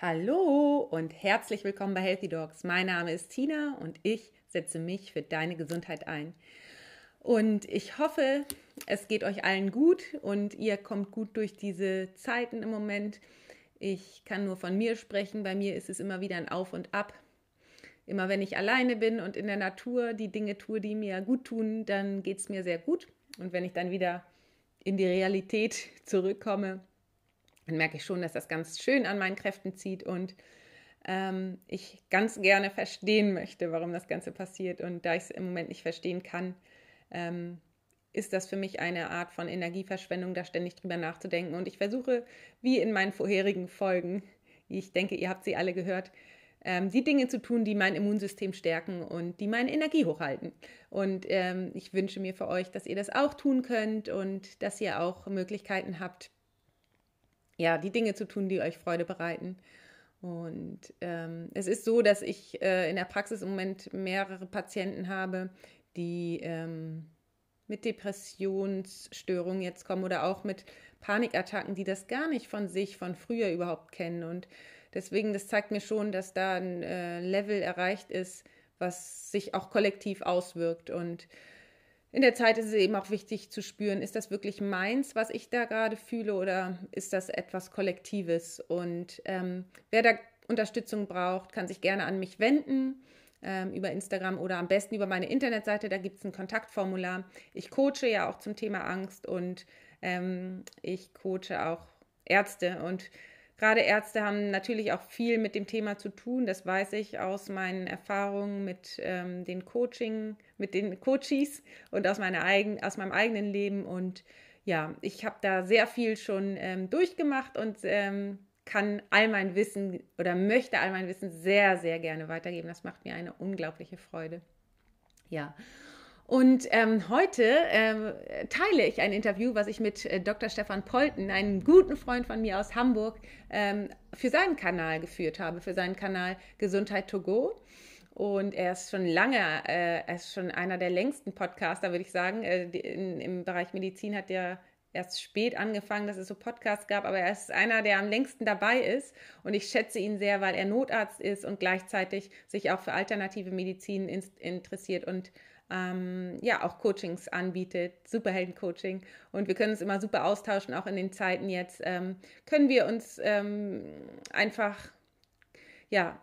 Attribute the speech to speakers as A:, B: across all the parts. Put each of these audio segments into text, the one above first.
A: Hallo und herzlich willkommen bei Healthy Dogs. Mein Name ist Tina und ich setze mich für deine Gesundheit ein. Und ich hoffe, es geht euch allen gut und ihr kommt gut durch diese Zeiten im Moment. Ich kann nur von mir sprechen. Bei mir ist es immer wieder ein Auf und Ab. Immer wenn ich alleine bin und in der Natur die Dinge tue, die mir gut tun, dann geht es mir sehr gut. Und wenn ich dann wieder in die Realität zurückkomme, dann merke ich schon, dass das ganz schön an meinen Kräften zieht und ähm, ich ganz gerne verstehen möchte, warum das Ganze passiert. Und da ich es im Moment nicht verstehen kann, ähm, ist das für mich eine Art von Energieverschwendung, da ständig drüber nachzudenken. Und ich versuche, wie in meinen vorherigen Folgen, ich denke, ihr habt sie alle gehört, ähm, die Dinge zu tun, die mein Immunsystem stärken und die meine Energie hochhalten. Und ähm, ich wünsche mir für euch, dass ihr das auch tun könnt und dass ihr auch Möglichkeiten habt, ja, die Dinge zu tun, die euch Freude bereiten. Und ähm, es ist so, dass ich äh, in der Praxis im Moment mehrere Patienten habe, die ähm, mit Depressionsstörungen jetzt kommen oder auch mit Panikattacken, die das gar nicht von sich, von früher überhaupt kennen. Und deswegen, das zeigt mir schon, dass da ein äh, Level erreicht ist, was sich auch kollektiv auswirkt. Und in der Zeit ist es eben auch wichtig zu spüren, ist das wirklich meins, was ich da gerade fühle oder ist das etwas Kollektives? Und ähm, wer da Unterstützung braucht, kann sich gerne an mich wenden ähm, über Instagram oder am besten über meine Internetseite. Da gibt es ein Kontaktformular. Ich coache ja auch zum Thema Angst und ähm, ich coache auch Ärzte und Gerade Ärzte haben natürlich auch viel mit dem Thema zu tun. Das weiß ich aus meinen Erfahrungen mit ähm, den Coaching, mit den Coaches und aus, meiner eigen, aus meinem eigenen Leben. Und ja, ich habe da sehr viel schon ähm, durchgemacht und ähm, kann all mein Wissen oder möchte all mein Wissen sehr, sehr gerne weitergeben. Das macht mir eine unglaubliche Freude. Ja. Und ähm, heute ähm, teile ich ein Interview, was ich mit äh, Dr. Stefan Polten, einem guten Freund von mir aus Hamburg, ähm, für seinen Kanal geführt habe, für seinen Kanal Gesundheit to go. Und er ist schon lange, äh, er ist schon einer der längsten Podcaster, würde ich sagen. Äh, in, Im Bereich Medizin hat er erst spät angefangen, dass es so Podcasts gab, aber er ist einer, der am längsten dabei ist. Und ich schätze ihn sehr, weil er Notarzt ist und gleichzeitig sich auch für alternative Medizin in, interessiert und ähm, ja auch Coachings anbietet, Superhelden-Coaching. Und wir können uns immer super austauschen, auch in den Zeiten jetzt. Ähm, können wir uns ähm, einfach, ja,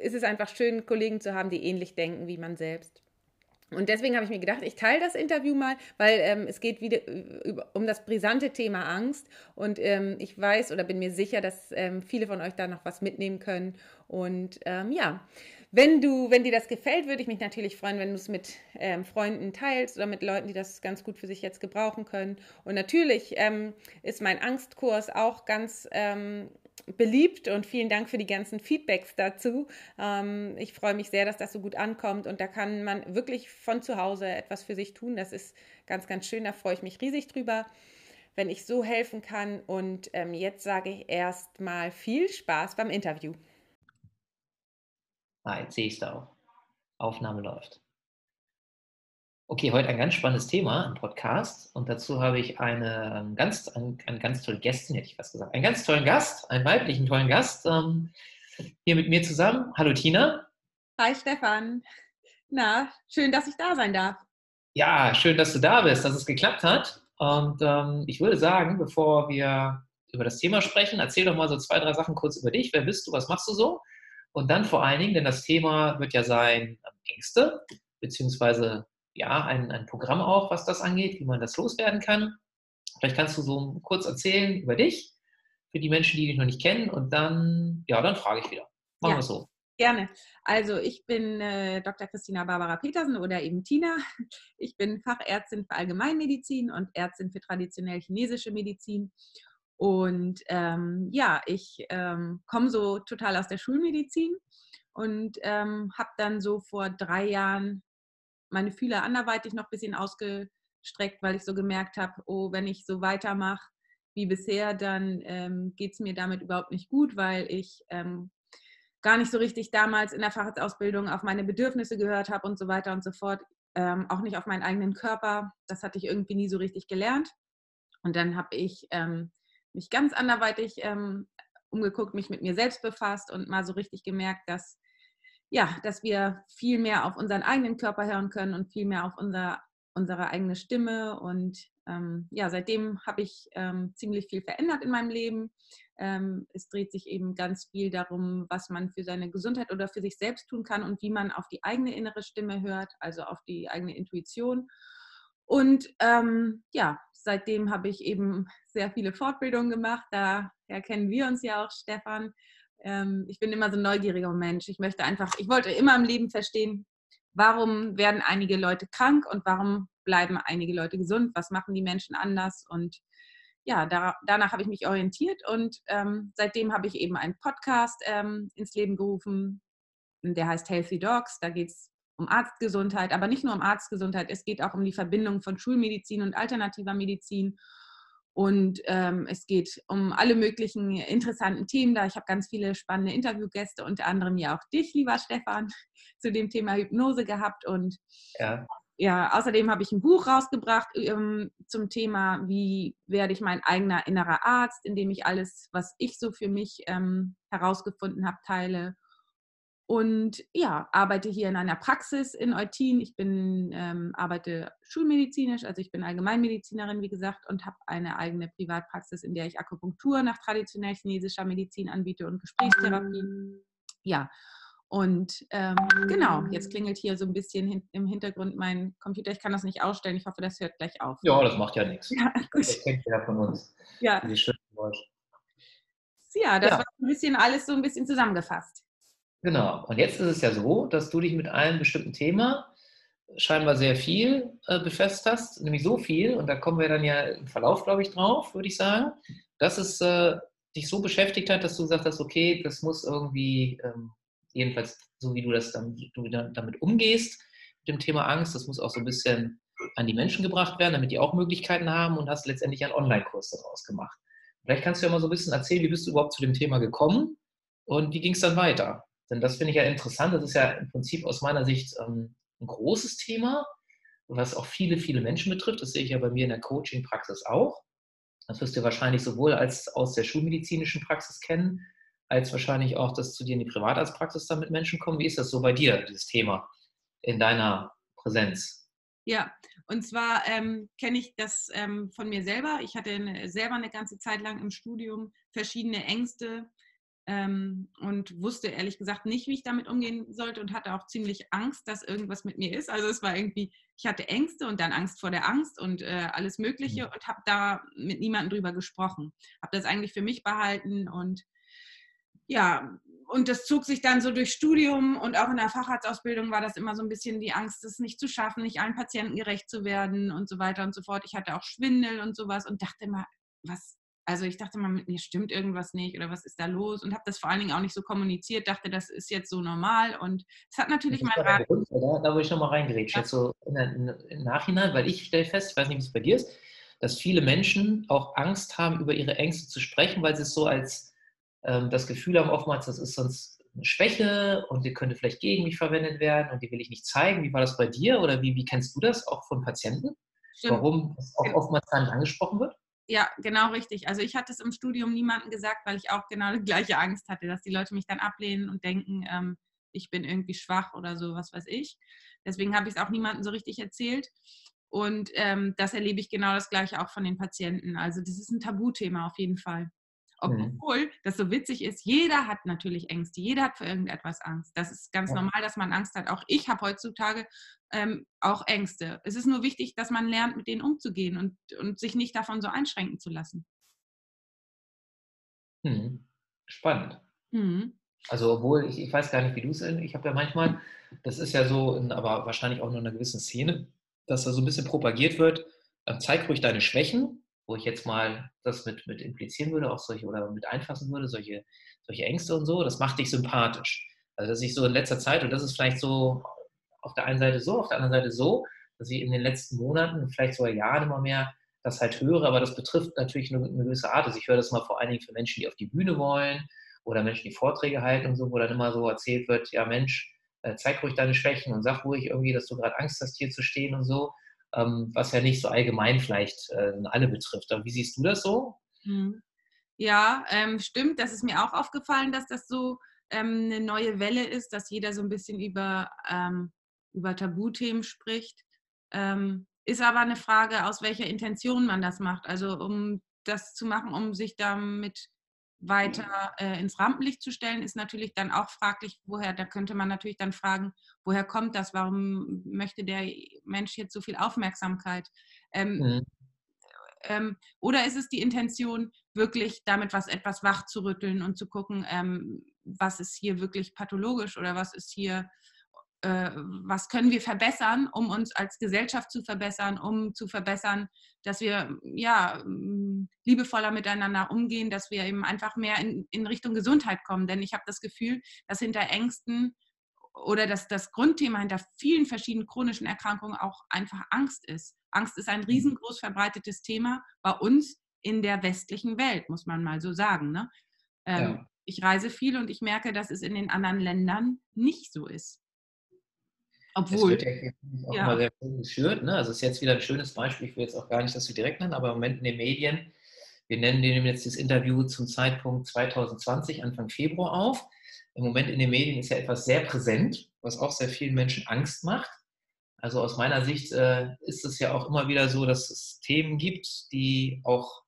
A: ist es einfach schön, Kollegen zu haben, die ähnlich denken wie man selbst. Und deswegen habe ich mir gedacht, ich teile das Interview mal, weil ähm, es geht wieder über, um das brisante Thema Angst. Und ähm, ich weiß oder bin mir sicher, dass ähm, viele von euch da noch was mitnehmen können. Und ähm, ja, wenn du, wenn dir das gefällt, würde ich mich natürlich freuen, wenn du es mit ähm, Freunden teilst oder mit Leuten, die das ganz gut für sich jetzt gebrauchen können. Und natürlich ähm, ist mein Angstkurs auch ganz ähm, beliebt und vielen Dank für die ganzen Feedbacks dazu. Ähm, ich freue mich sehr, dass das so gut ankommt und da kann man wirklich von zu Hause etwas für sich tun. Das ist ganz, ganz schön. Da freue ich mich riesig drüber wenn ich so helfen kann. Und ähm, jetzt sage ich erstmal viel Spaß beim Interview.
B: Ah, jetzt sehe ich es da auch. Aufnahme läuft. Okay, heute ein ganz spannendes Thema, ein Podcast. Und dazu habe ich eine ähm, ganz, eine, eine ganz tolle Gästin, hätte ich fast gesagt. Einen ganz tollen Gast, einen weiblichen tollen Gast. Ähm, hier mit mir zusammen. Hallo Tina.
A: Hi Stefan. Na, schön, dass ich da sein darf.
B: Ja, schön, dass du da bist, dass es geklappt hat. Und ähm, ich würde sagen, bevor wir über das Thema sprechen, erzähl doch mal so zwei, drei Sachen kurz über dich. Wer bist du? Was machst du so? Und dann vor allen Dingen, denn das Thema wird ja sein ähm, Ängste, beziehungsweise ja, ein, ein Programm auch, was das angeht, wie man das loswerden kann. Vielleicht kannst du so kurz erzählen über dich, für die Menschen, die dich noch nicht kennen, und dann, ja, dann frage ich wieder. Machen ja. wir so.
A: Gerne. Also ich bin äh, Dr. Christina Barbara Petersen oder eben Tina. Ich bin Fachärztin für Allgemeinmedizin und Ärztin für traditionell chinesische Medizin und ähm, ja, ich ähm, komme so total aus der Schulmedizin und ähm, habe dann so vor drei Jahren meine Fühler anderweitig noch ein bisschen ausgestreckt, weil ich so gemerkt habe, oh, wenn ich so weitermache wie bisher, dann ähm, geht es mir damit überhaupt nicht gut, weil ich ähm, gar nicht so richtig damals in der Facharztausbildung auf meine Bedürfnisse gehört habe und so weiter und so fort. Ähm, auch nicht auf meinen eigenen Körper. Das hatte ich irgendwie nie so richtig gelernt. Und dann habe ich ähm, mich ganz anderweitig ähm, umgeguckt, mich mit mir selbst befasst und mal so richtig gemerkt, dass ja, dass wir viel mehr auf unseren eigenen Körper hören können und viel mehr auf unser, unsere eigene Stimme. Und ähm, ja, seitdem habe ich ähm, ziemlich viel verändert in meinem Leben. Ähm, es dreht sich eben ganz viel darum, was man für seine Gesundheit oder für sich selbst tun kann und wie man auf die eigene innere Stimme hört, also auf die eigene Intuition. Und ähm, ja, seitdem habe ich eben sehr viele Fortbildungen gemacht. Daher kennen wir uns ja auch, Stefan. Ähm, ich bin immer so ein neugieriger Mensch. Ich möchte einfach, ich wollte immer im Leben verstehen, warum werden einige Leute krank und warum bleiben einige Leute gesund? Was machen die Menschen anders? Und ja, da, danach habe ich mich orientiert und ähm, seitdem habe ich eben einen Podcast ähm, ins Leben gerufen, der heißt Healthy Dogs. Da geht es um Arztgesundheit, aber nicht nur um Arztgesundheit, es geht auch um die Verbindung von Schulmedizin und alternativer Medizin. Und ähm, es geht um alle möglichen interessanten Themen da. Ich habe ganz viele spannende Interviewgäste, unter anderem ja auch dich, lieber Stefan, zu dem Thema Hypnose gehabt. Und ja, ja außerdem habe ich ein Buch rausgebracht ähm, zum Thema, wie werde ich mein eigener innerer Arzt, indem ich alles, was ich so für mich ähm, herausgefunden habe, teile und ja, arbeite hier in einer Praxis in Eutin. Ich bin, ähm, arbeite schulmedizinisch, also ich bin Allgemeinmedizinerin, wie gesagt, und habe eine eigene Privatpraxis, in der ich Akupunktur nach traditionell chinesischer Medizin anbiete und Gesprächstherapie. Ja, und ähm, genau, jetzt klingelt hier so ein bisschen hin, im Hintergrund mein Computer. Ich kann das nicht ausstellen. Ich hoffe, das hört gleich auf.
B: Ja, das macht ja nichts. Ja, gut. Das kennt ja von uns.
A: Ja. Ja, das ja. war ein bisschen alles so ein bisschen zusammengefasst.
B: Genau. Und jetzt ist es ja so, dass du dich mit einem bestimmten Thema scheinbar sehr viel äh, befasst hast, nämlich so viel, und da kommen wir dann ja im Verlauf, glaube ich, drauf, würde ich sagen, dass es äh, dich so beschäftigt hat, dass du gesagt hast, okay, das muss irgendwie, ähm, jedenfalls so wie du das dann, du damit umgehst, mit dem Thema Angst, das muss auch so ein bisschen an die Menschen gebracht werden, damit die auch Möglichkeiten haben und hast letztendlich einen Online-Kurs daraus gemacht. Vielleicht kannst du ja mal so ein bisschen erzählen, wie bist du überhaupt zu dem Thema gekommen und wie ging es dann weiter? Denn das finde ich ja interessant. Das ist ja im Prinzip aus meiner Sicht ähm, ein großes Thema, was auch viele, viele Menschen betrifft. Das sehe ich ja bei mir in der Coaching-Praxis auch. Das wirst du wahrscheinlich sowohl als aus der schulmedizinischen Praxis kennen, als wahrscheinlich auch, dass zu dir in die Privatarztpraxis dann mit Menschen kommen. Wie ist das so bei dir, dieses Thema in deiner Präsenz?
A: Ja, und zwar ähm, kenne ich das ähm, von mir selber. Ich hatte eine, selber eine ganze Zeit lang im Studium verschiedene Ängste, ähm, und wusste ehrlich gesagt nicht, wie ich damit umgehen sollte und hatte auch ziemlich Angst, dass irgendwas mit mir ist. Also es war irgendwie, ich hatte Ängste und dann Angst vor der Angst und äh, alles Mögliche mhm. und habe da mit niemandem drüber gesprochen. Habe das eigentlich für mich behalten und ja, und das zog sich dann so durch Studium und auch in der Facharztausbildung war das immer so ein bisschen die Angst, es nicht zu schaffen, nicht allen Patienten gerecht zu werden und so weiter und so fort. Ich hatte auch Schwindel und sowas und dachte immer, was, also ich dachte mal, mit mir stimmt irgendwas nicht oder was ist da los und habe das vor allen Dingen auch nicht so kommuniziert, dachte, das ist jetzt so normal und es hat natürlich mal...
B: Da, da würde ich nochmal reingerätschen, jetzt so im Nachhinein, weil ich stelle fest, ich weiß nicht, wie es bei dir ist, dass viele Menschen auch Angst haben, über ihre Ängste zu sprechen, weil sie es so als ähm, das Gefühl haben, oftmals, das ist sonst eine Schwäche und die könnte vielleicht gegen mich verwendet werden und die will ich nicht zeigen. Wie war das bei dir oder wie, wie kennst du das auch von Patienten? Stimmt. Warum es auch oftmals gar nicht angesprochen wird?
A: Ja, genau richtig. Also ich hatte es im Studium niemandem gesagt, weil ich auch genau die gleiche Angst hatte, dass die Leute mich dann ablehnen und denken, ähm, ich bin irgendwie schwach oder so, was weiß ich. Deswegen habe ich es auch niemandem so richtig erzählt. Und ähm, das erlebe ich genau das gleiche auch von den Patienten. Also das ist ein Tabuthema auf jeden Fall. Mhm. Obwohl das so witzig ist, jeder hat natürlich Ängste, jeder hat für irgendetwas Angst. Das ist ganz ja. normal, dass man Angst hat. Auch ich habe heutzutage ähm, auch Ängste. Es ist nur wichtig, dass man lernt, mit denen umzugehen und, und sich nicht davon so einschränken zu lassen.
B: Mhm. Spannend. Mhm. Also obwohl, ich, ich weiß gar nicht, wie du es, ich habe ja manchmal, das ist ja so, in, aber wahrscheinlich auch nur in einer gewissen Szene, dass da so ein bisschen propagiert wird, äh, zeig ruhig deine Schwächen, wo ich jetzt mal das mit, mit implizieren würde, auch solche oder mit einfassen würde, solche, solche Ängste und so, das macht dich sympathisch. Also dass ich so in letzter Zeit, und das ist vielleicht so auf der einen Seite so, auf der anderen Seite so, dass ich in den letzten Monaten, vielleicht sogar Jahren immer mehr das halt höre, aber das betrifft natürlich eine, eine gewisse Art. Also ich höre das mal vor allen Dingen für Menschen, die auf die Bühne wollen oder Menschen, die Vorträge halten und so, wo dann immer so erzählt wird, ja Mensch, äh, zeig ruhig deine Schwächen und sag ruhig irgendwie, dass du gerade Angst hast, hier zu stehen und so was ja nicht so allgemein vielleicht äh, alle betrifft. Aber wie siehst du das so?
A: Hm. Ja, ähm, stimmt. Das ist mir auch aufgefallen, dass das so ähm, eine neue Welle ist, dass jeder so ein bisschen über, ähm, über Tabuthemen spricht. Ähm, ist aber eine Frage, aus welcher Intention man das macht. Also um das zu machen, um sich damit weiter äh, ins Rampenlicht zu stellen, ist natürlich dann auch fraglich, woher, da könnte man natürlich dann fragen, woher kommt das? Warum möchte der Mensch jetzt so viel Aufmerksamkeit? Ähm, mhm. ähm, oder ist es die Intention, wirklich damit was etwas wach zu rütteln und zu gucken, ähm, was ist hier wirklich pathologisch oder was ist hier äh, was können wir verbessern, um uns als Gesellschaft zu verbessern, um zu verbessern, dass wir ja liebevoller miteinander umgehen, dass wir eben einfach mehr in, in Richtung Gesundheit kommen. Denn ich habe das Gefühl, dass hinter Ängsten oder dass das Grundthema hinter vielen verschiedenen chronischen Erkrankungen auch einfach Angst ist. Angst ist ein mhm. riesengroß verbreitetes Thema bei uns in der westlichen Welt, muss man mal so sagen. Ne? Ähm, ja. Ich reise viel und ich merke, dass es in den anderen Ländern nicht so ist.
B: Obwohl. Es wird ja auch ja. mal sehr schön geschürt. Ne? Also es ist jetzt wieder ein schönes Beispiel, ich will jetzt auch gar nicht das so direkt nennen, aber im Moment in den Medien, wir nennen dem jetzt das Interview zum Zeitpunkt 2020, Anfang Februar auf. Im Moment in den Medien ist ja etwas sehr präsent, was auch sehr vielen Menschen Angst macht. Also aus meiner Sicht äh, ist es ja auch immer wieder so, dass es Themen gibt, die auch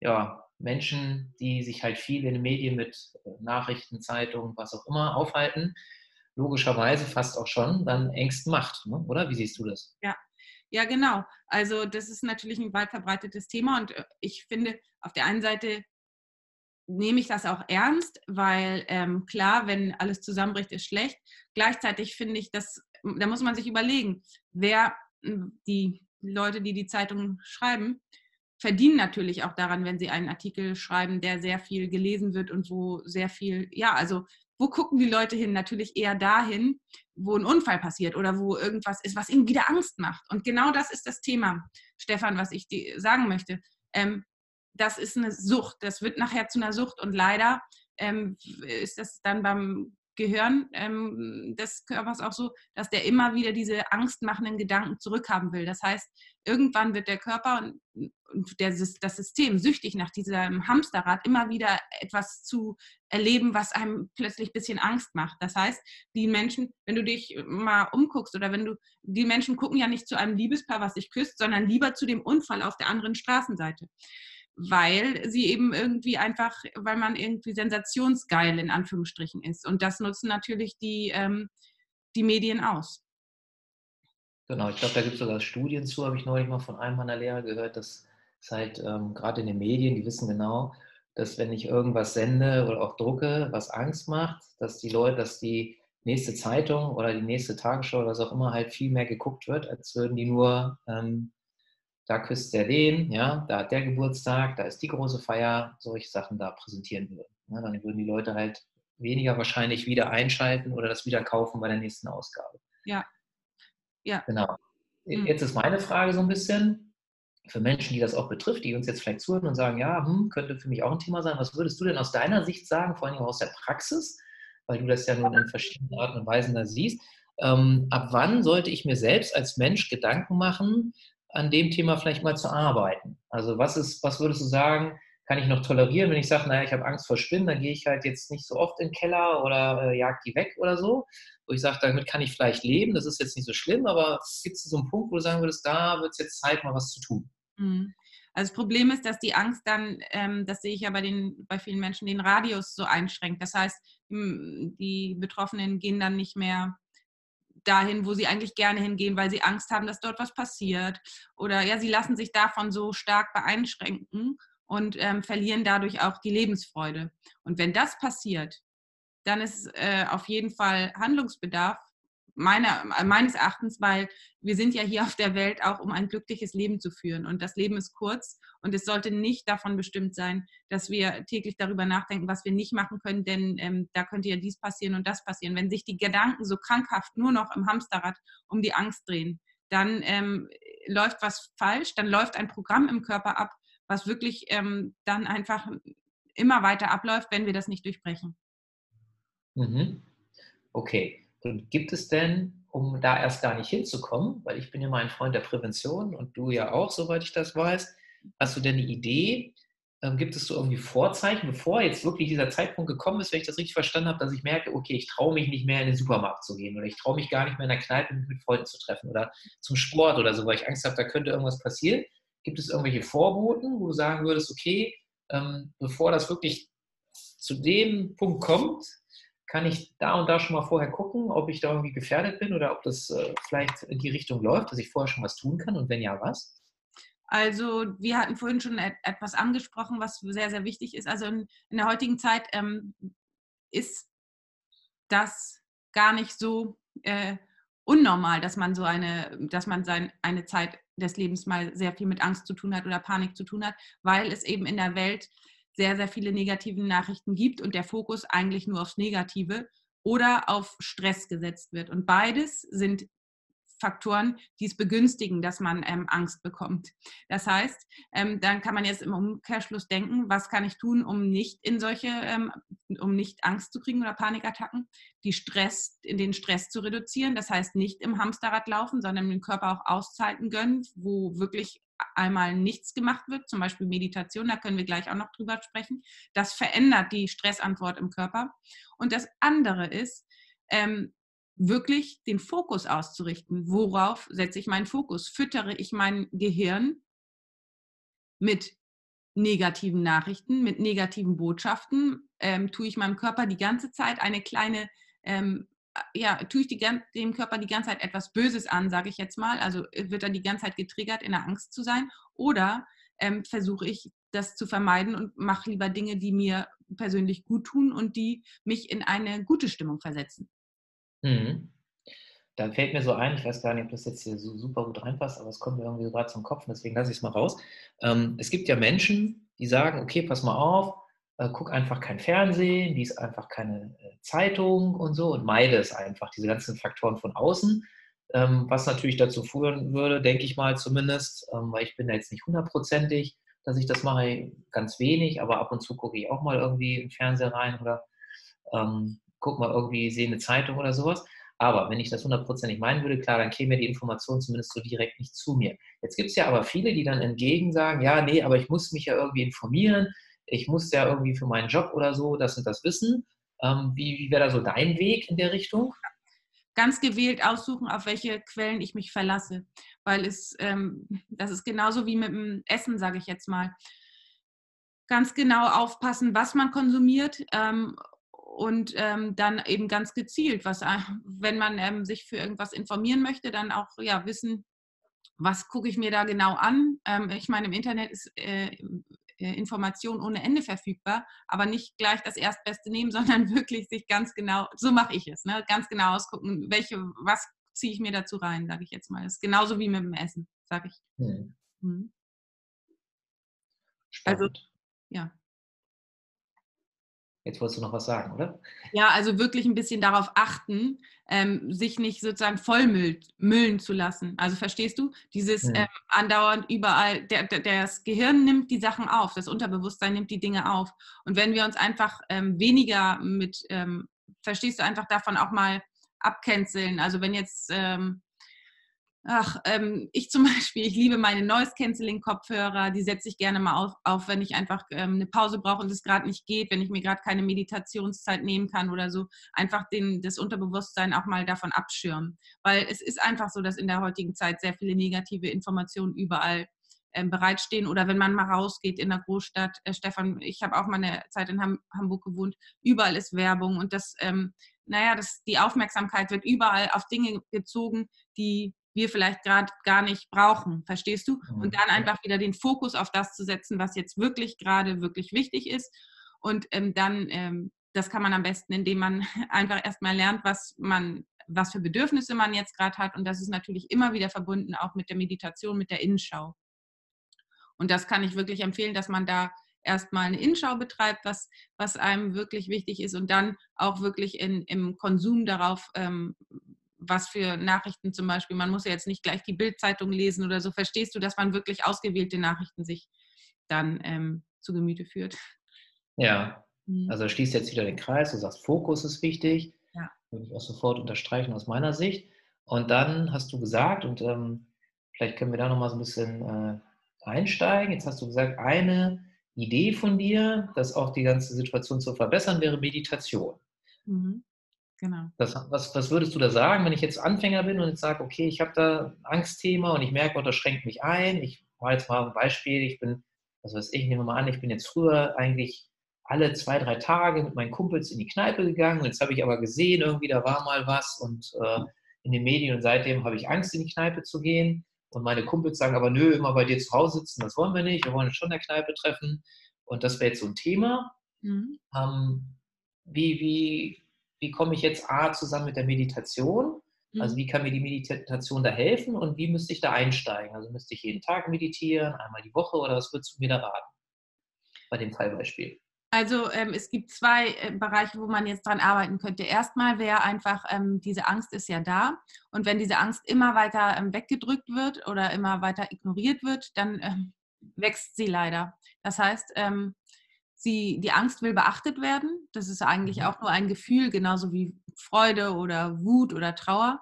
B: ja, Menschen, die sich halt viel in den Medien mit Nachrichten, Zeitungen, was auch immer aufhalten, logischerweise fast auch schon dann Ängsten macht, ne? oder? Wie siehst du das?
A: Ja. Ja, genau. Also das ist natürlich ein weit verbreitetes Thema und äh, ich finde, auf der einen Seite nehme ich das auch ernst, weil ähm, klar, wenn alles zusammenbricht, ist schlecht. Gleichzeitig finde ich, dass da muss man sich überlegen, wer die Leute, die die Zeitung schreiben, verdienen natürlich auch daran, wenn sie einen Artikel schreiben, der sehr viel gelesen wird und wo sehr viel, ja, also wo gucken die Leute hin? Natürlich eher dahin, wo ein Unfall passiert oder wo irgendwas ist, was ihnen wieder Angst macht. Und genau das ist das Thema, Stefan, was ich dir sagen möchte. Ähm, das ist eine Sucht. Das wird nachher zu einer Sucht und leider ähm, ist das dann beim Gehirn ähm, des Körpers auch so, dass der immer wieder diese angstmachenden Gedanken zurückhaben will. Das heißt, irgendwann wird der Körper und, der, das System süchtig nach diesem Hamsterrad, immer wieder etwas zu erleben, was einem plötzlich ein bisschen Angst macht. Das heißt, die Menschen, wenn du dich mal umguckst oder wenn du, die Menschen gucken ja nicht zu einem Liebespaar, was sich küsst, sondern lieber zu dem Unfall auf der anderen Straßenseite weil sie eben irgendwie einfach, weil man irgendwie sensationsgeil in Anführungsstrichen ist. Und das nutzen natürlich die, ähm, die Medien aus.
B: Genau, ich glaube, da gibt es sogar Studien zu, habe ich neulich mal von einem meiner Lehrer gehört, dass es halt ähm, gerade in den Medien, die wissen genau, dass wenn ich irgendwas sende oder auch drucke, was Angst macht, dass die Leute, dass die nächste Zeitung oder die nächste Tagesschau oder was auch immer halt viel mehr geguckt wird, als würden die nur ähm, da küsst der den, ja, da hat der Geburtstag, da ist die große Feier, solche Sachen da präsentieren würden. Ja, dann würden die Leute halt weniger wahrscheinlich wieder einschalten oder das wieder kaufen bei der nächsten Ausgabe.
A: Ja.
B: Ja. Genau. Mhm. Jetzt ist meine Frage so ein bisschen, für Menschen, die das auch betrifft, die uns jetzt vielleicht zuhören und sagen, ja, hm, könnte für mich auch ein Thema sein. Was würdest du denn aus deiner Sicht sagen, vor allem aus der Praxis, weil du das ja nun in verschiedenen Arten und Weisen da siehst? Ähm, ab wann sollte ich mir selbst als Mensch Gedanken machen, an dem Thema vielleicht mal zu arbeiten. Also was ist, was würdest du sagen, kann ich noch tolerieren, wenn ich sage, naja, ich habe Angst vor Spinnen, dann gehe ich halt jetzt nicht so oft in den Keller oder äh, jag die weg oder so. Wo ich sage, damit kann ich vielleicht leben, das ist jetzt nicht so schlimm, aber gibt es so einen Punkt, wo du sagen würdest, da wird es jetzt Zeit, mal was zu tun?
A: Mhm. Also das Problem ist, dass die Angst dann, ähm, das sehe ich ja bei, den, bei vielen Menschen, den Radius so einschränkt. Das heißt, die Betroffenen gehen dann nicht mehr dahin, wo sie eigentlich gerne hingehen, weil sie Angst haben, dass dort was passiert. Oder ja, sie lassen sich davon so stark beeinschränken und ähm, verlieren dadurch auch die Lebensfreude. Und wenn das passiert, dann ist äh, auf jeden Fall Handlungsbedarf meiner, meines Erachtens, weil wir sind ja hier auf der Welt auch, um ein glückliches Leben zu führen. Und das Leben ist kurz und es sollte nicht davon bestimmt sein, dass wir täglich darüber nachdenken, was wir nicht machen können, denn ähm, da könnte ja dies passieren und das passieren. Wenn sich die Gedanken so krankhaft nur noch im Hamsterrad um die Angst drehen, dann ähm, läuft was falsch, dann läuft ein Programm im Körper ab, was wirklich ähm, dann einfach immer weiter abläuft, wenn wir das nicht durchbrechen.
B: Mhm. Okay. Und gibt es denn, um da erst gar nicht hinzukommen, weil ich bin ja mal ein Freund der Prävention und du ja auch, soweit ich das weiß, hast du denn eine Idee, ähm, gibt es so irgendwie Vorzeichen, bevor jetzt wirklich dieser Zeitpunkt gekommen ist, wenn ich das richtig verstanden habe, dass ich merke, okay, ich traue mich nicht mehr in den Supermarkt zu gehen oder ich traue mich gar nicht mehr in der Kneipe mich mit Freunden zu treffen oder zum Sport oder so, weil ich Angst habe, da könnte irgendwas passieren. Gibt es irgendwelche Vorboten, wo du sagen würdest, okay, ähm, bevor das wirklich zu dem Punkt kommt, kann ich da und da schon mal vorher gucken, ob ich da irgendwie gefährdet bin oder ob das äh, vielleicht in die Richtung läuft, dass ich vorher schon was tun kann und wenn ja, was?
A: Also wir hatten vorhin schon etwas angesprochen, was sehr, sehr wichtig ist. Also in, in der heutigen Zeit ähm, ist das gar nicht so äh, unnormal, dass man so eine, dass man sein, eine Zeit des Lebens mal sehr viel mit Angst zu tun hat oder Panik zu tun hat, weil es eben in der Welt sehr, sehr viele negative Nachrichten gibt und der Fokus eigentlich nur aufs Negative oder auf Stress gesetzt wird. Und beides sind Faktoren, die es begünstigen, dass man ähm, Angst bekommt. Das heißt, ähm, dann kann man jetzt im Umkehrschluss denken, was kann ich tun, um nicht in solche, ähm, um nicht Angst zu kriegen oder Panikattacken, die Stress, in den Stress zu reduzieren. Das heißt, nicht im Hamsterrad laufen, sondern den Körper auch Auszeiten gönnen, wo wirklich einmal nichts gemacht wird, zum Beispiel Meditation, da können wir gleich auch noch drüber sprechen. Das verändert die Stressantwort im Körper. Und das andere ist, ähm, wirklich den Fokus auszurichten. Worauf setze ich meinen Fokus? Füttere ich mein Gehirn mit negativen Nachrichten, mit negativen Botschaften? Ähm, tue ich meinem Körper die ganze Zeit eine kleine, ähm, ja, tue ich die, dem Körper die ganze Zeit etwas Böses an, sage ich jetzt mal? Also äh, wird er die ganze Zeit getriggert, in der Angst zu sein? Oder ähm, versuche ich das zu vermeiden und mache lieber Dinge, die mir persönlich gut tun und die mich in eine gute Stimmung versetzen?
B: Mhm. Dann fällt mir so ein, ich weiß gar nicht, ob das jetzt hier so super gut reinpasst, aber es kommt mir irgendwie gerade zum Kopf, deswegen lasse ich es mal raus. Ähm, es gibt ja Menschen, die sagen, okay, pass mal auf, äh, guck einfach kein Fernsehen, lies einfach keine äh, Zeitung und so und meide es einfach, diese ganzen Faktoren von außen, ähm, was natürlich dazu führen würde, denke ich mal zumindest, ähm, weil ich bin da jetzt nicht hundertprozentig, dass ich das mache, ganz wenig, aber ab und zu gucke ich auch mal irgendwie im Fernseher rein oder ähm, guck mal irgendwie, sehe eine Zeitung oder sowas. Aber wenn ich das hundertprozentig meinen würde, klar, dann käme die Information zumindest so direkt nicht zu mir. Jetzt gibt es ja aber viele, die dann entgegen sagen, ja, nee, aber ich muss mich ja irgendwie informieren, ich muss ja irgendwie für meinen Job oder so das und das wissen. Ähm, wie wie wäre da so dein Weg in der Richtung?
A: Ganz gewählt aussuchen, auf welche Quellen ich mich verlasse. Weil es, ähm, das ist genauso wie mit dem Essen, sage ich jetzt mal ganz genau aufpassen, was man konsumiert ähm, und ähm, dann eben ganz gezielt, was, äh, wenn man ähm, sich für irgendwas informieren möchte, dann auch ja wissen, was gucke ich mir da genau an. Ähm, ich meine, im Internet ist äh, äh Information ohne Ende verfügbar, aber nicht gleich das Erstbeste nehmen, sondern wirklich sich ganz genau, so mache ich es, ne, ganz genau ausgucken, welche, was ziehe ich mir dazu rein, sage ich jetzt mal. Das ist genauso wie mit dem Essen, sage ich. Hm. Hm. Also, ja.
B: Jetzt wolltest du noch was sagen, oder?
A: Ja, also wirklich ein bisschen darauf achten, ähm, sich nicht sozusagen vollmüllen zu lassen. Also verstehst du? Dieses ja. ähm, andauernd überall, der, der, das Gehirn nimmt die Sachen auf, das Unterbewusstsein nimmt die Dinge auf. Und wenn wir uns einfach ähm, weniger mit, ähm, verstehst du, einfach davon auch mal abcanceln. Also wenn jetzt ähm, Ach, ähm, ich zum Beispiel, ich liebe meine Noise-Canceling-Kopfhörer, die setze ich gerne mal auf, auf wenn ich einfach ähm, eine Pause brauche und es gerade nicht geht, wenn ich mir gerade keine Meditationszeit nehmen kann oder so, einfach den, das Unterbewusstsein auch mal davon abschirmen. Weil es ist einfach so, dass in der heutigen Zeit sehr viele negative Informationen überall ähm, bereitstehen oder wenn man mal rausgeht in der Großstadt, äh, Stefan, ich habe auch mal eine Zeit in Ham Hamburg gewohnt, überall ist Werbung und das, ähm, naja, das, die Aufmerksamkeit wird überall auf Dinge gezogen, die wir vielleicht gerade gar nicht brauchen, verstehst du? Und mhm. dann einfach wieder den Fokus auf das zu setzen, was jetzt wirklich gerade wirklich wichtig ist. Und ähm, dann, ähm, das kann man am besten, indem man einfach erstmal lernt, was man, was für Bedürfnisse man jetzt gerade hat. Und das ist natürlich immer wieder verbunden auch mit der Meditation, mit der Innenschau. Und das kann ich wirklich empfehlen, dass man da erstmal eine Innenschau betreibt, was, was einem wirklich wichtig ist und dann auch wirklich in, im Konsum darauf ähm, was für Nachrichten zum Beispiel. Man muss ja jetzt nicht gleich die Bildzeitung lesen oder so. Verstehst du, dass man wirklich ausgewählte Nachrichten sich dann ähm, zu Gemüte führt?
B: Ja, mhm. also schließt jetzt wieder den Kreis. Du sagst, Fokus ist wichtig. Ja. Würde ich auch sofort unterstreichen aus meiner Sicht. Und dann hast du gesagt, und ähm, vielleicht können wir da nochmal so ein bisschen äh, einsteigen. Jetzt hast du gesagt, eine Idee von dir, das auch die ganze Situation zu verbessern, wäre Meditation. Mhm. Genau. Das, was, was würdest du da sagen, wenn ich jetzt Anfänger bin und jetzt sage, okay, ich habe da ein Angstthema und ich merke, oh, das schränkt mich ein. Ich mache jetzt mal ein Beispiel, ich bin, was weiß ich, nehme mal an, ich bin jetzt früher eigentlich alle zwei, drei Tage mit meinen Kumpels in die Kneipe gegangen. Jetzt habe ich aber gesehen, irgendwie da war mal was und äh, in den Medien und seitdem habe ich Angst, in die Kneipe zu gehen. Und meine Kumpels sagen aber, nö, immer bei dir zu Hause sitzen, das wollen wir nicht, wir wollen uns schon in der Kneipe treffen. Und das wäre jetzt so ein Thema. Mhm. Ähm, wie, wie, wie komme ich jetzt A zusammen mit der Meditation? Also mhm. wie kann mir die Meditation da helfen und wie müsste ich da einsteigen? Also müsste ich jeden Tag meditieren, einmal die Woche oder was würdest du mir da raten? Bei dem Fallbeispiel.
A: Also ähm, es gibt zwei äh, Bereiche, wo man jetzt dran arbeiten könnte. Erstmal wäre einfach, ähm, diese Angst ist ja da. Und wenn diese Angst immer weiter ähm, weggedrückt wird oder immer weiter ignoriert wird, dann ähm, wächst sie leider. Das heißt, ähm, sie, die Angst will beachtet werden. Das ist eigentlich mhm. auch nur ein Gefühl, genauso wie Freude oder Wut oder Trauer.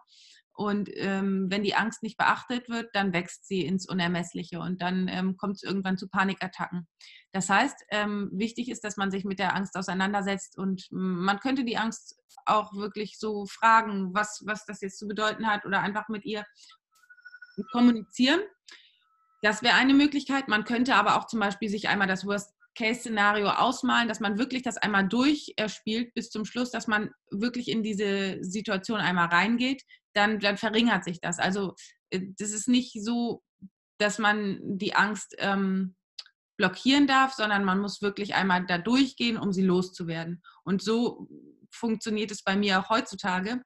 A: Und ähm, wenn die Angst nicht beachtet wird, dann wächst sie ins Unermessliche und dann ähm, kommt es irgendwann zu Panikattacken. Das heißt, ähm, wichtig ist, dass man sich mit der Angst auseinandersetzt und man könnte die Angst auch wirklich so fragen, was, was das jetzt zu bedeuten hat oder einfach mit ihr kommunizieren. Das wäre eine Möglichkeit. Man könnte aber auch zum Beispiel sich einmal das Worst Case-Szenario ausmalen, dass man wirklich das einmal durchspielt bis zum Schluss, dass man wirklich in diese Situation einmal reingeht, dann, dann verringert sich das. Also äh, das ist nicht so, dass man die Angst ähm, blockieren darf, sondern man muss wirklich einmal da durchgehen, um sie loszuwerden. Und so funktioniert es bei mir auch heutzutage.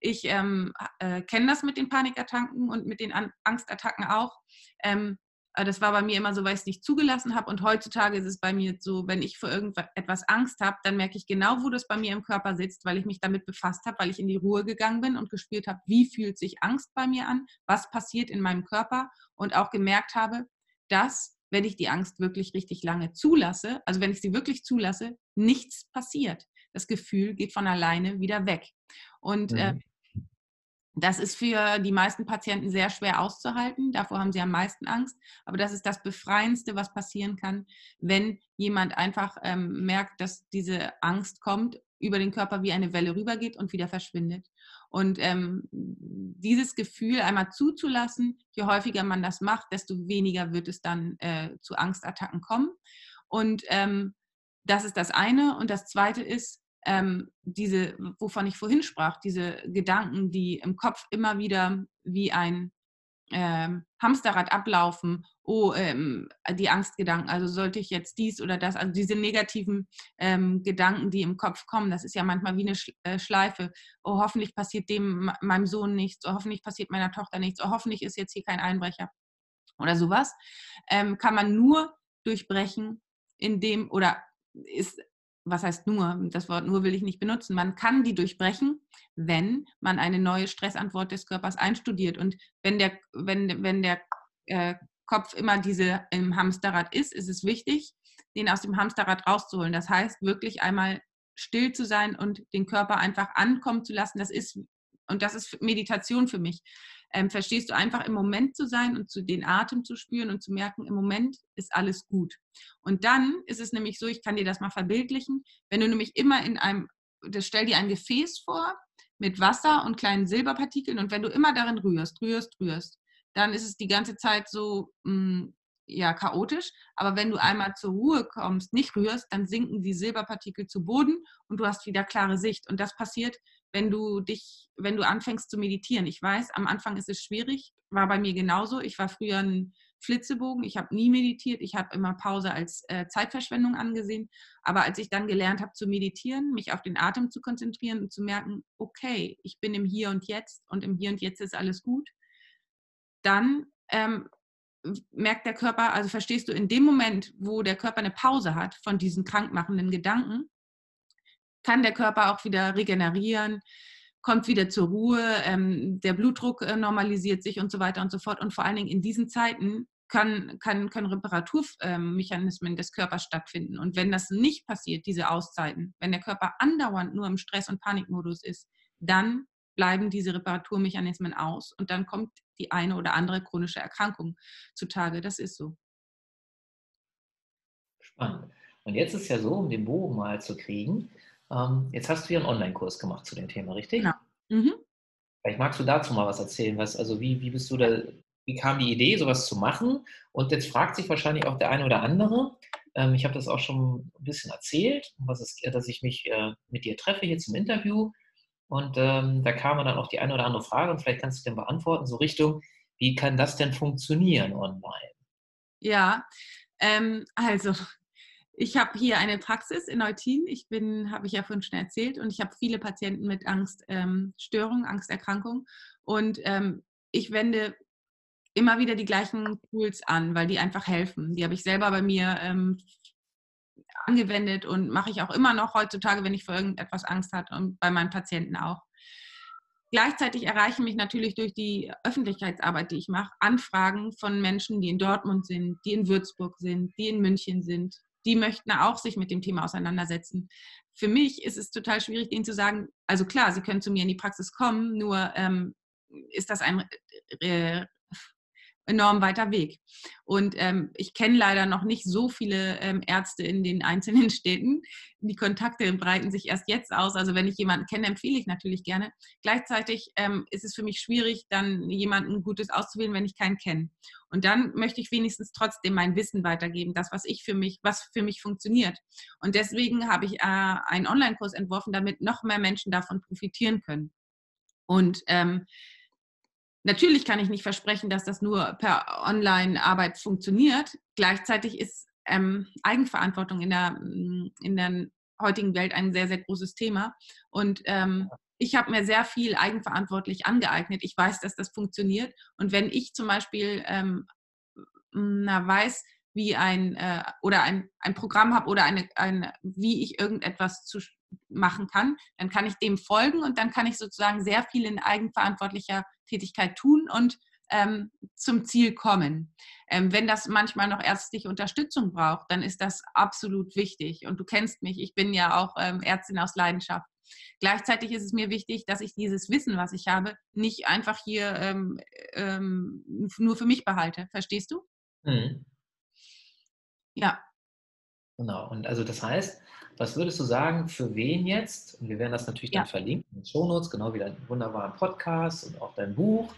A: Ich ähm, äh, kenne das mit den Panikattacken und mit den An Angstattacken auch. Ähm, äh, das war bei mir immer so, weil ich es nicht zugelassen habe. Und heutzutage ist es bei mir so, wenn ich vor irgendetwas Angst habe, dann merke ich genau, wo das bei mir im Körper sitzt, weil ich mich damit befasst habe, weil ich in die Ruhe gegangen bin und gespürt habe, wie fühlt sich Angst bei mir an, was passiert in meinem Körper und auch gemerkt habe, dass, wenn ich die Angst wirklich richtig lange zulasse, also wenn ich sie wirklich zulasse, nichts passiert. Das Gefühl geht von alleine wieder weg. Und äh, mhm. äh, das ist für die meisten Patienten sehr schwer auszuhalten. Davor haben sie am meisten Angst. Aber das ist das Befreiendste, was passieren kann, wenn jemand einfach ähm, merkt, dass diese Angst kommt, über den Körper wie eine Welle rübergeht und wieder verschwindet. Und ähm, dieses Gefühl einmal zuzulassen, je häufiger man das macht, desto weniger wird es dann äh, zu Angstattacken kommen. Und ähm, das ist das eine. Und das zweite ist, ähm, diese, wovon ich vorhin sprach, diese Gedanken, die im Kopf immer wieder wie ein ähm, Hamsterrad ablaufen, oh, ähm, die Angstgedanken, also sollte ich jetzt dies oder das, also diese negativen ähm, Gedanken, die im Kopf kommen, das ist ja manchmal wie eine äh, Schleife, oh, hoffentlich passiert dem meinem Sohn nichts, oh, hoffentlich passiert meiner Tochter nichts, oh, hoffentlich ist jetzt hier kein Einbrecher oder sowas, ähm, kann man nur durchbrechen, indem, oder ist was heißt nur, das Wort nur will ich nicht benutzen, man kann die durchbrechen, wenn man eine neue Stressantwort des Körpers einstudiert. Und wenn der, wenn, wenn der äh, Kopf immer diese im Hamsterrad ist, ist es wichtig, den aus dem Hamsterrad rauszuholen. Das heißt, wirklich einmal still zu sein und den Körper einfach ankommen zu lassen. Das ist, und das ist Meditation für mich ähm, verstehst du einfach im Moment zu sein und zu den Atem zu spüren und zu merken, im Moment ist alles gut. Und dann ist es nämlich so, ich kann dir das mal verbildlichen, wenn du nämlich immer in einem, das stell dir ein Gefäß vor mit Wasser und kleinen Silberpartikeln und wenn du immer darin rührst, rührst, rührst, dann ist es die ganze Zeit so mh, hm, ja chaotisch. Aber wenn du einmal zur Ruhe kommst, nicht rührst, dann sinken die Silberpartikel zu Boden und du hast wieder klare Sicht. Und das passiert, wenn du dich, wenn du anfängst zu meditieren. Ich weiß, am Anfang ist es schwierig, war bei mir genauso. Ich war früher ein Flitzebogen, ich habe nie meditiert, ich habe immer Pause als äh, Zeitverschwendung angesehen. Aber als ich dann gelernt habe zu meditieren, mich auf den Atem zu konzentrieren und zu merken, okay, ich bin im Hier und Jetzt und im Hier und Jetzt ist alles gut, dann ähm, merkt der Körper, also verstehst du, in dem Moment, wo der Körper eine Pause hat von diesen krankmachenden Gedanken, kann der Körper auch wieder regenerieren, kommt wieder zur Ruhe, ähm, der Blutdruck äh, normalisiert sich und so weiter und so fort. Und vor allen Dingen in diesen Zeiten kann, kann, können Reparaturmechanismen des Körpers stattfinden. Und wenn das nicht passiert, diese Auszeiten, wenn der Körper andauernd nur im Stress- und Panikmodus ist, dann bleiben diese Reparaturmechanismen aus und dann kommt die eine oder andere chronische Erkrankung zutage. Das ist so.
B: Spannend. Und jetzt ist ja so, um den Bogen mal zu kriegen, ähm, jetzt hast du ja einen Online-Kurs gemacht zu dem Thema, richtig? Genau. Mhm. Vielleicht magst du dazu mal was erzählen. Was, also wie, wie bist du da, wie kam die Idee, sowas zu machen? Und jetzt fragt sich wahrscheinlich auch der eine oder andere. Ähm, ich habe das auch schon ein bisschen erzählt, was ist, dass ich mich äh, mit dir treffe hier zum Interview. Und ähm, da kam dann auch die eine oder andere Frage und vielleicht kannst du den beantworten, so Richtung, wie kann das denn funktionieren online?
A: Ja, ähm, also ich habe hier eine Praxis in Eutin. Ich bin, habe ich ja vorhin schon erzählt, und ich habe viele Patienten mit Angststörungen, ähm, Angsterkrankungen. Und ähm, ich wende immer wieder die gleichen Tools an, weil die einfach helfen. Die habe ich selber bei mir ähm, angewendet und mache ich auch immer noch heutzutage, wenn ich vor irgendetwas Angst habe und bei meinen Patienten auch. Gleichzeitig erreichen mich natürlich durch die Öffentlichkeitsarbeit, die ich mache, Anfragen von Menschen, die in Dortmund sind, die in Würzburg sind, die in München sind. Die möchten auch sich mit dem Thema auseinandersetzen. Für mich ist es total schwierig, denen zu sagen, also klar, sie können zu mir in die Praxis kommen, nur ähm, ist das ein enorm weiter Weg. Und ähm, ich kenne leider noch nicht so viele ähm, Ärzte in den einzelnen Städten. Die Kontakte breiten sich erst jetzt aus. Also wenn ich jemanden kenne, empfehle ich natürlich gerne. Gleichzeitig ähm, ist es für mich schwierig, dann jemanden Gutes auszuwählen, wenn ich keinen kenne. Und dann möchte ich wenigstens trotzdem mein Wissen weitergeben, das, was ich für mich, was für mich funktioniert. Und deswegen habe ich äh, einen Online-Kurs entworfen, damit noch mehr Menschen davon profitieren können. Und ähm, Natürlich kann ich nicht versprechen, dass das nur per Online-Arbeit funktioniert. Gleichzeitig ist ähm, Eigenverantwortung in der, mm, in der heutigen Welt ein sehr, sehr großes Thema. Und ähm, ich habe mir sehr viel eigenverantwortlich angeeignet. Ich weiß, dass das funktioniert. Und wenn ich zum Beispiel ähm, na, weiß, wie ein äh, oder ein, ein Programm habe oder eine, eine, wie ich irgendetwas zu machen kann, dann kann ich dem folgen und dann kann ich sozusagen sehr viel in eigenverantwortlicher Tätigkeit tun und ähm, zum Ziel kommen. Ähm, wenn das manchmal noch ärztliche Unterstützung braucht, dann ist das absolut wichtig. Und du kennst mich, ich bin ja auch ähm, Ärztin aus Leidenschaft. Gleichzeitig ist es mir wichtig, dass ich dieses Wissen, was ich habe, nicht einfach hier ähm, ähm, nur für mich behalte. Verstehst du? Mhm.
B: Ja. Genau. Und also das heißt, was würdest du sagen, für wen jetzt? Und wir werden das natürlich ja. dann verlinken in den Shownotes, genau wie deinen wunderbaren Podcast und auch dein Buch.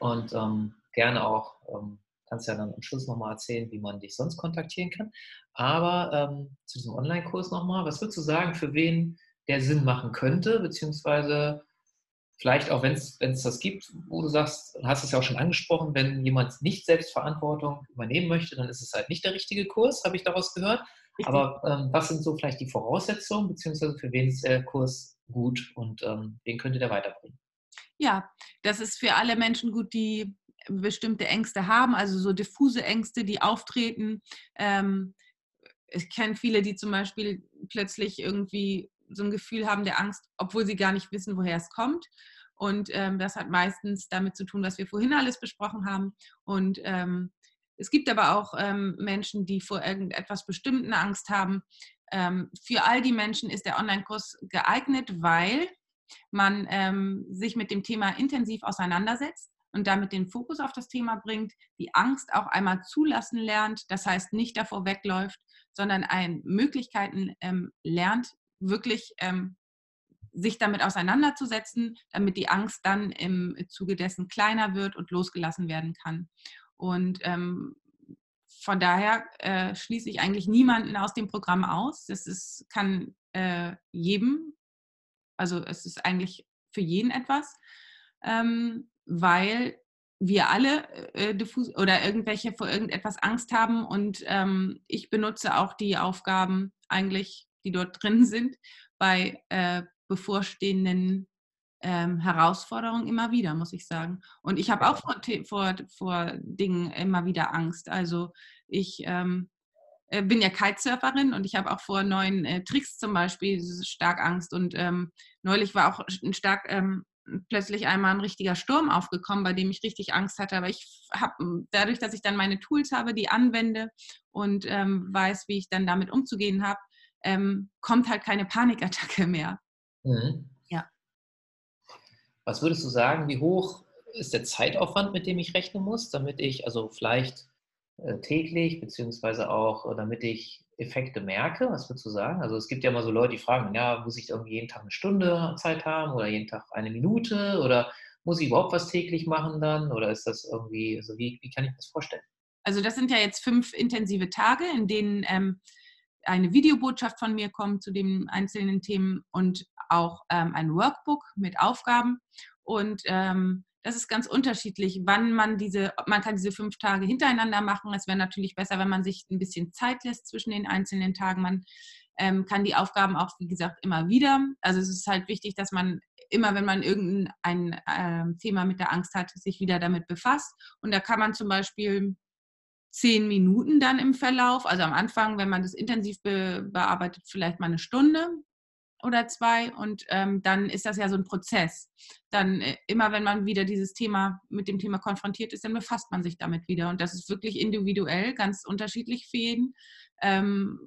B: Und ähm, gerne auch, ähm, kannst ja dann am Schluss nochmal erzählen, wie man dich sonst kontaktieren kann. Aber ähm, zu diesem Online-Kurs nochmal, was würdest du sagen, für wen der Sinn machen könnte, beziehungsweise vielleicht auch, wenn es das gibt, wo du sagst, du hast es ja auch schon angesprochen, wenn jemand nicht Selbstverantwortung übernehmen möchte, dann ist es halt nicht der richtige Kurs, habe ich daraus gehört. Richtig. Aber ähm, was sind so vielleicht die Voraussetzungen, beziehungsweise für wen ist der Kurs gut und ähm, wen könnte der weiterbringen?
A: Ja, das ist für alle Menschen gut, die bestimmte Ängste haben, also so diffuse Ängste, die auftreten. Ähm, ich kenne viele, die zum Beispiel plötzlich irgendwie so ein Gefühl haben der Angst, obwohl sie gar nicht wissen, woher es kommt. Und ähm, das hat meistens damit zu tun, was wir vorhin alles besprochen haben. Und ähm, es gibt aber auch ähm, Menschen, die vor irgendetwas Bestimmten Angst haben. Ähm, für all die Menschen ist der Online-Kurs geeignet, weil man ähm, sich mit dem Thema intensiv auseinandersetzt und damit den Fokus auf das Thema bringt, die Angst auch einmal zulassen lernt, das heißt nicht davor wegläuft, sondern ein, Möglichkeiten ähm, lernt, wirklich ähm, sich damit auseinanderzusetzen, damit die Angst dann im Zuge dessen kleiner wird und losgelassen werden kann. Und ähm, von daher äh, schließe ich eigentlich niemanden aus dem Programm aus. Das ist, kann äh, jedem, also es ist eigentlich für jeden etwas, ähm, weil wir alle äh, diffus oder irgendwelche vor irgendetwas Angst haben und ähm, ich benutze auch die Aufgaben eigentlich, die dort drin sind, bei äh, bevorstehenden ähm, Herausforderung immer wieder, muss ich sagen. Und ich habe auch vor, vor, vor Dingen immer wieder Angst. Also ich ähm, äh, bin ja Kitesurferin und ich habe auch vor neuen äh, Tricks zum Beispiel stark Angst. Und ähm, neulich war auch ein stark ähm, plötzlich einmal ein richtiger Sturm aufgekommen, bei dem ich richtig Angst hatte. Aber ich habe dadurch, dass ich dann meine Tools habe, die anwende und ähm, weiß, wie ich dann damit umzugehen habe, ähm, kommt halt keine Panikattacke mehr. Mhm.
B: Was würdest du sagen, wie hoch ist der Zeitaufwand, mit dem ich rechnen muss, damit ich also vielleicht äh, täglich, beziehungsweise auch, äh, damit ich Effekte merke? Was würdest du sagen? Also es gibt ja immer so Leute, die fragen, ja, muss ich irgendwie jeden Tag eine Stunde Zeit haben oder jeden Tag eine Minute oder muss ich überhaupt was täglich machen dann? Oder ist das irgendwie, also wie, wie kann ich das vorstellen?
A: Also das sind ja jetzt fünf intensive Tage, in denen ähm, eine Videobotschaft von mir kommt zu den einzelnen Themen und auch ähm, ein Workbook mit Aufgaben. Und ähm, das ist ganz unterschiedlich, wann man diese, man kann diese fünf Tage hintereinander machen. Es wäre natürlich besser, wenn man sich ein bisschen Zeit lässt zwischen den einzelnen Tagen. Man ähm, kann die Aufgaben auch, wie gesagt, immer wieder. Also es ist halt wichtig, dass man immer, wenn man irgendein äh, Thema mit der Angst hat, sich wieder damit befasst. Und da kann man zum Beispiel zehn Minuten dann im Verlauf, also am Anfang, wenn man das intensiv be bearbeitet, vielleicht mal eine Stunde oder zwei und ähm, dann ist das ja so ein Prozess. Dann äh, immer, wenn man wieder dieses Thema mit dem Thema konfrontiert ist, dann befasst man sich damit wieder und das ist wirklich individuell, ganz unterschiedlich für jeden. Ähm,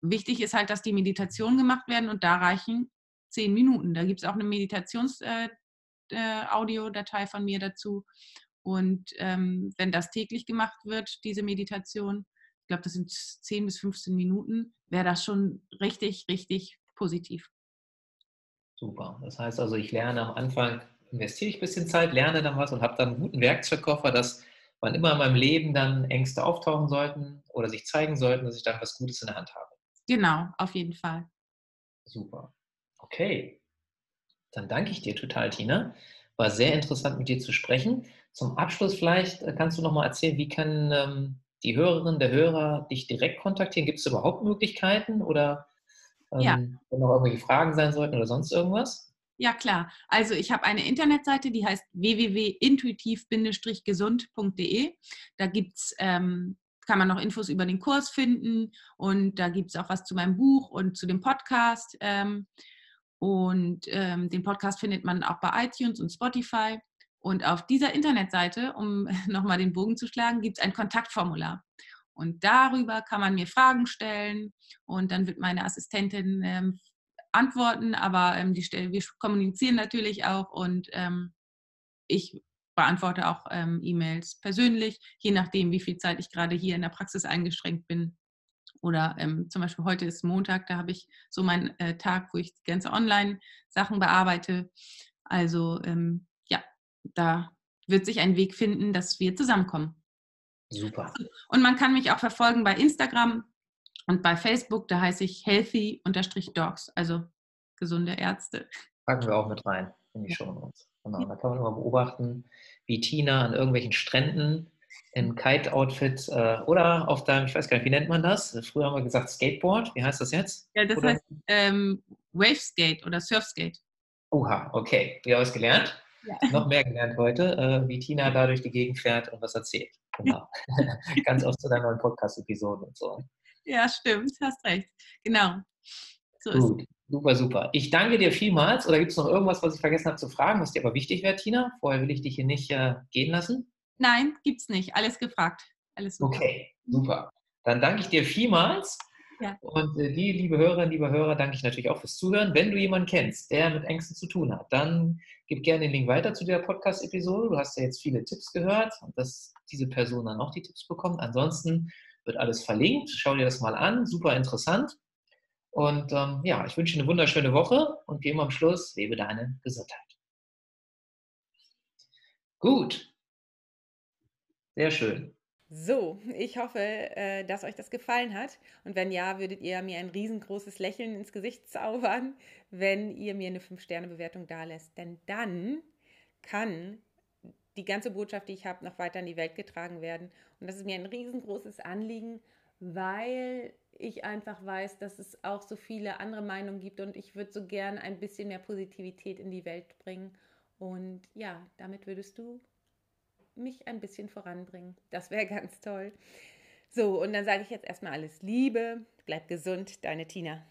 A: wichtig ist halt, dass die Meditationen gemacht werden und da reichen zehn Minuten. Da gibt es auch eine Meditations-Audiodatei äh, äh, von mir dazu. Und ähm, wenn das täglich gemacht wird, diese Meditation, ich glaube, das sind 10 bis 15 Minuten, wäre das schon richtig, richtig positiv.
B: Super. Das heißt also, ich lerne am Anfang, investiere ich ein bisschen Zeit, lerne dann was und habe dann einen guten Werkzeugkoffer, dass wann immer in meinem Leben dann Ängste auftauchen sollten oder sich zeigen sollten, dass ich dann was Gutes in der Hand habe.
A: Genau, auf jeden Fall.
B: Super. Okay. Dann danke ich dir total, Tina. War sehr interessant, mit dir zu sprechen. Zum Abschluss vielleicht äh, kannst du noch mal erzählen, wie kann ähm, die Hörerin, der Hörer dich direkt kontaktieren? Gibt es überhaupt Möglichkeiten oder ähm, ja. wenn noch irgendwelche Fragen sein sollten oder sonst irgendwas?
A: Ja, klar. Also ich habe eine Internetseite, die heißt www.intuitiv-gesund.de. Da gibt's, ähm, kann man noch Infos über den Kurs finden und da gibt es auch was zu meinem Buch und zu dem Podcast. Ähm, und ähm, den Podcast findet man auch bei iTunes und Spotify. Und auf dieser Internetseite, um nochmal den Bogen zu schlagen, gibt es ein Kontaktformular. Und darüber kann man mir Fragen stellen und dann wird meine Assistentin ähm, antworten, aber ähm, die wir kommunizieren natürlich auch und ähm, ich beantworte auch ähm, E-Mails persönlich, je nachdem, wie viel Zeit ich gerade hier in der Praxis eingeschränkt bin. Oder ähm, zum Beispiel heute ist Montag, da habe ich so meinen äh, Tag, wo ich die ganze Online-Sachen bearbeite. Also ähm, ja, da wird sich ein Weg finden, dass wir zusammenkommen.
B: Super.
A: Und man kann mich auch verfolgen bei Instagram und bei Facebook, da heiße ich healthy-dogs, also gesunde Ärzte.
B: Packen wir auch mit rein in die Show Notes. Genau. Da kann man immer beobachten, wie Tina an irgendwelchen Stränden in Kite-Outfit äh, oder auf deinem, ich weiß gar nicht, wie nennt man das? Früher haben wir gesagt Skateboard. Wie heißt das jetzt?
A: Ja, das oder? heißt ähm, Waveskate oder Surfskate.
B: Oha, okay. Wie haben wir es gelernt? Ja. Noch mehr gelernt heute, äh, wie Tina da durch die Gegend fährt und was erzählt. Genau. Ganz oft zu deinen neuen Podcast-Episoden und so.
A: Ja, stimmt, hast recht. Genau.
B: So Gut, super, super. Ich danke dir vielmals. Oder gibt es noch irgendwas, was ich vergessen habe zu fragen, was dir aber wichtig wäre, Tina? Vorher will ich dich hier nicht äh, gehen lassen.
A: Nein, gibt es nicht. Alles gefragt. Alles
B: super. Okay, super. Dann danke ich dir vielmals. Ja. Und äh, die, liebe Hörerinnen, liebe Hörer, danke ich natürlich auch fürs Zuhören. Wenn du jemanden kennst, der mit Ängsten zu tun hat, dann gib gerne den Link weiter zu der Podcast-Episode. Du hast ja jetzt viele Tipps gehört und dass diese Person dann auch die Tipps bekommt. Ansonsten wird alles verlinkt. Schau dir das mal an. Super interessant. Und ähm, ja, ich wünsche dir eine wunderschöne Woche und gehen wir am Schluss, lebe deine Gesundheit. Gut. Sehr schön.
A: So, ich hoffe, äh, dass euch das gefallen hat. Und wenn ja, würdet ihr mir ein riesengroßes Lächeln ins Gesicht zaubern, wenn ihr mir eine 5-Sterne-Bewertung dalässt. Denn dann kann die ganze Botschaft, die ich habe, noch weiter in die Welt getragen werden. Und das ist mir ein riesengroßes Anliegen, weil ich einfach weiß, dass es auch so viele andere Meinungen gibt und ich würde so gern ein bisschen mehr Positivität in die Welt bringen. Und ja, damit würdest du mich ein bisschen voranbringen. Das wäre ganz toll. So, und dann sage ich jetzt erstmal alles Liebe, bleib gesund, deine Tina.